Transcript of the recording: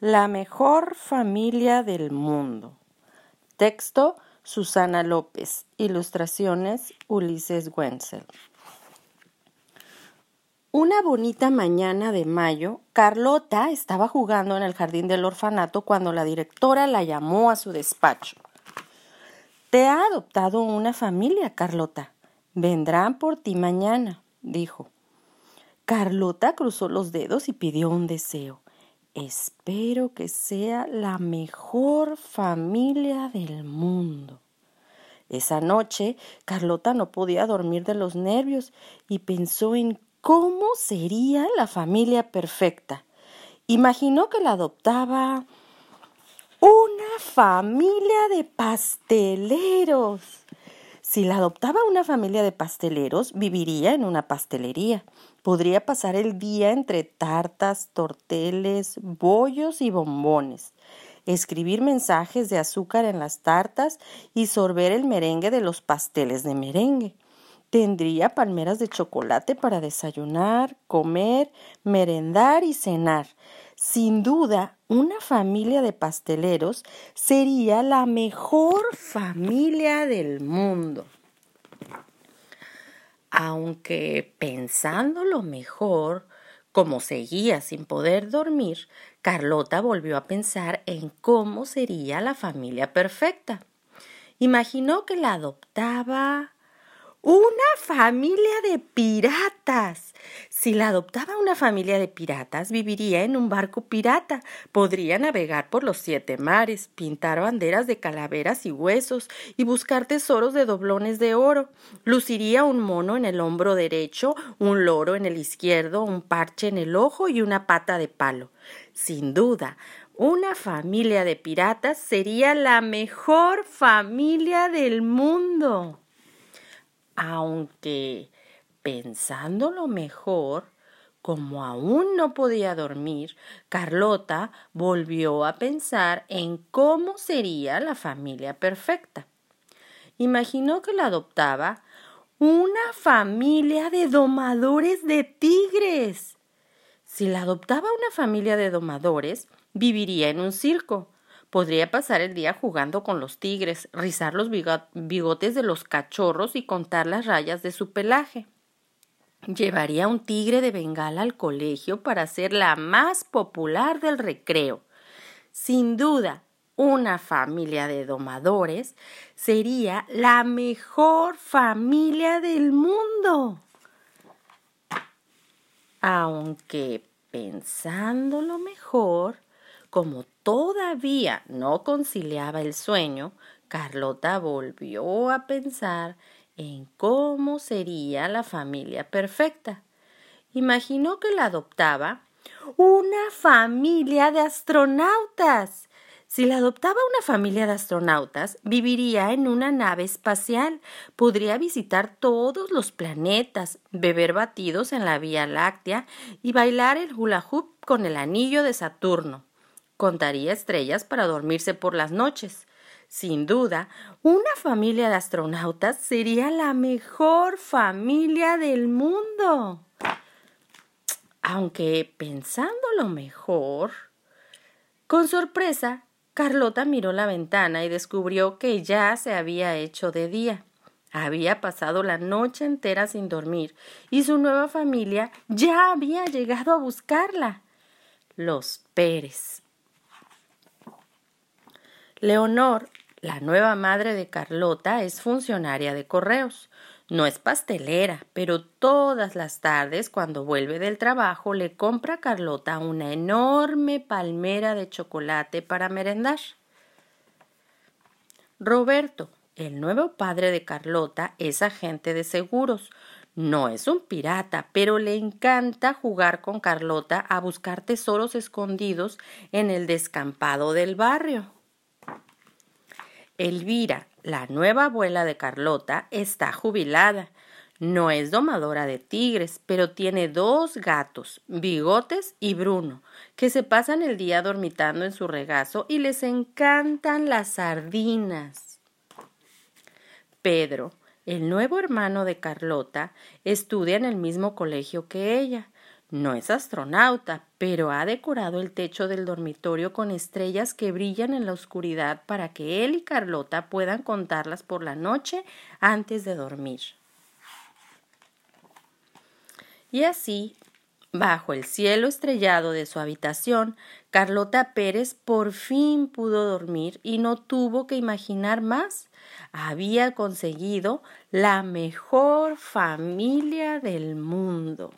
La mejor familia del mundo. Texto Susana López. Ilustraciones Ulises Wenzel. Una bonita mañana de mayo, Carlota estaba jugando en el jardín del orfanato cuando la directora la llamó a su despacho. Te ha adoptado una familia, Carlota. Vendrán por ti mañana, dijo. Carlota cruzó los dedos y pidió un deseo. Espero que sea la mejor familia del mundo. Esa noche Carlota no podía dormir de los nervios y pensó en cómo sería la familia perfecta. Imaginó que la adoptaba una familia de pasteleros. Si la adoptaba una familia de pasteleros, viviría en una pastelería. Podría pasar el día entre tartas, torteles, bollos y bombones, escribir mensajes de azúcar en las tartas y sorber el merengue de los pasteles de merengue. Tendría palmeras de chocolate para desayunar, comer, merendar y cenar. Sin duda, una familia de pasteleros sería la mejor familia del mundo aunque pensándolo mejor, como seguía sin poder dormir, Carlota volvió a pensar en cómo sería la familia perfecta. Imaginó que la adoptaba una familia de piratas. Si la adoptaba una familia de piratas, viviría en un barco pirata. Podría navegar por los siete mares, pintar banderas de calaveras y huesos y buscar tesoros de doblones de oro. Luciría un mono en el hombro derecho, un loro en el izquierdo, un parche en el ojo y una pata de palo. Sin duda, una familia de piratas sería la mejor familia del mundo aunque pensándolo mejor, como aún no podía dormir, Carlota volvió a pensar en cómo sería la familia perfecta. Imaginó que la adoptaba una familia de domadores de tigres. Si la adoptaba una familia de domadores, viviría en un circo, Podría pasar el día jugando con los tigres, rizar los bigotes de los cachorros y contar las rayas de su pelaje. Llevaría un tigre de bengala al colegio para ser la más popular del recreo. Sin duda, una familia de domadores sería la mejor familia del mundo. Aunque pensándolo mejor, como todavía no conciliaba el sueño, Carlota volvió a pensar en cómo sería la familia perfecta. Imaginó que la adoptaba una familia de astronautas. Si la adoptaba una familia de astronautas, viviría en una nave espacial, podría visitar todos los planetas, beber batidos en la Vía Láctea y bailar el hula hoop con el anillo de Saturno. Contaría estrellas para dormirse por las noches. Sin duda, una familia de astronautas sería la mejor familia del mundo. Aunque pensándolo mejor. Con sorpresa, Carlota miró la ventana y descubrió que ya se había hecho de día. Había pasado la noche entera sin dormir y su nueva familia ya había llegado a buscarla. Los Pérez. Leonor, la nueva madre de Carlota, es funcionaria de correos. No es pastelera, pero todas las tardes, cuando vuelve del trabajo, le compra a Carlota una enorme palmera de chocolate para merendar. Roberto, el nuevo padre de Carlota, es agente de seguros. No es un pirata, pero le encanta jugar con Carlota a buscar tesoros escondidos en el descampado del barrio. Elvira, la nueva abuela de Carlota, está jubilada. No es domadora de tigres, pero tiene dos gatos, Bigotes y Bruno, que se pasan el día dormitando en su regazo y les encantan las sardinas. Pedro, el nuevo hermano de Carlota, estudia en el mismo colegio que ella. No es astronauta, pero ha decorado el techo del dormitorio con estrellas que brillan en la oscuridad para que él y Carlota puedan contarlas por la noche antes de dormir. Y así, bajo el cielo estrellado de su habitación, Carlota Pérez por fin pudo dormir y no tuvo que imaginar más. Había conseguido la mejor familia del mundo.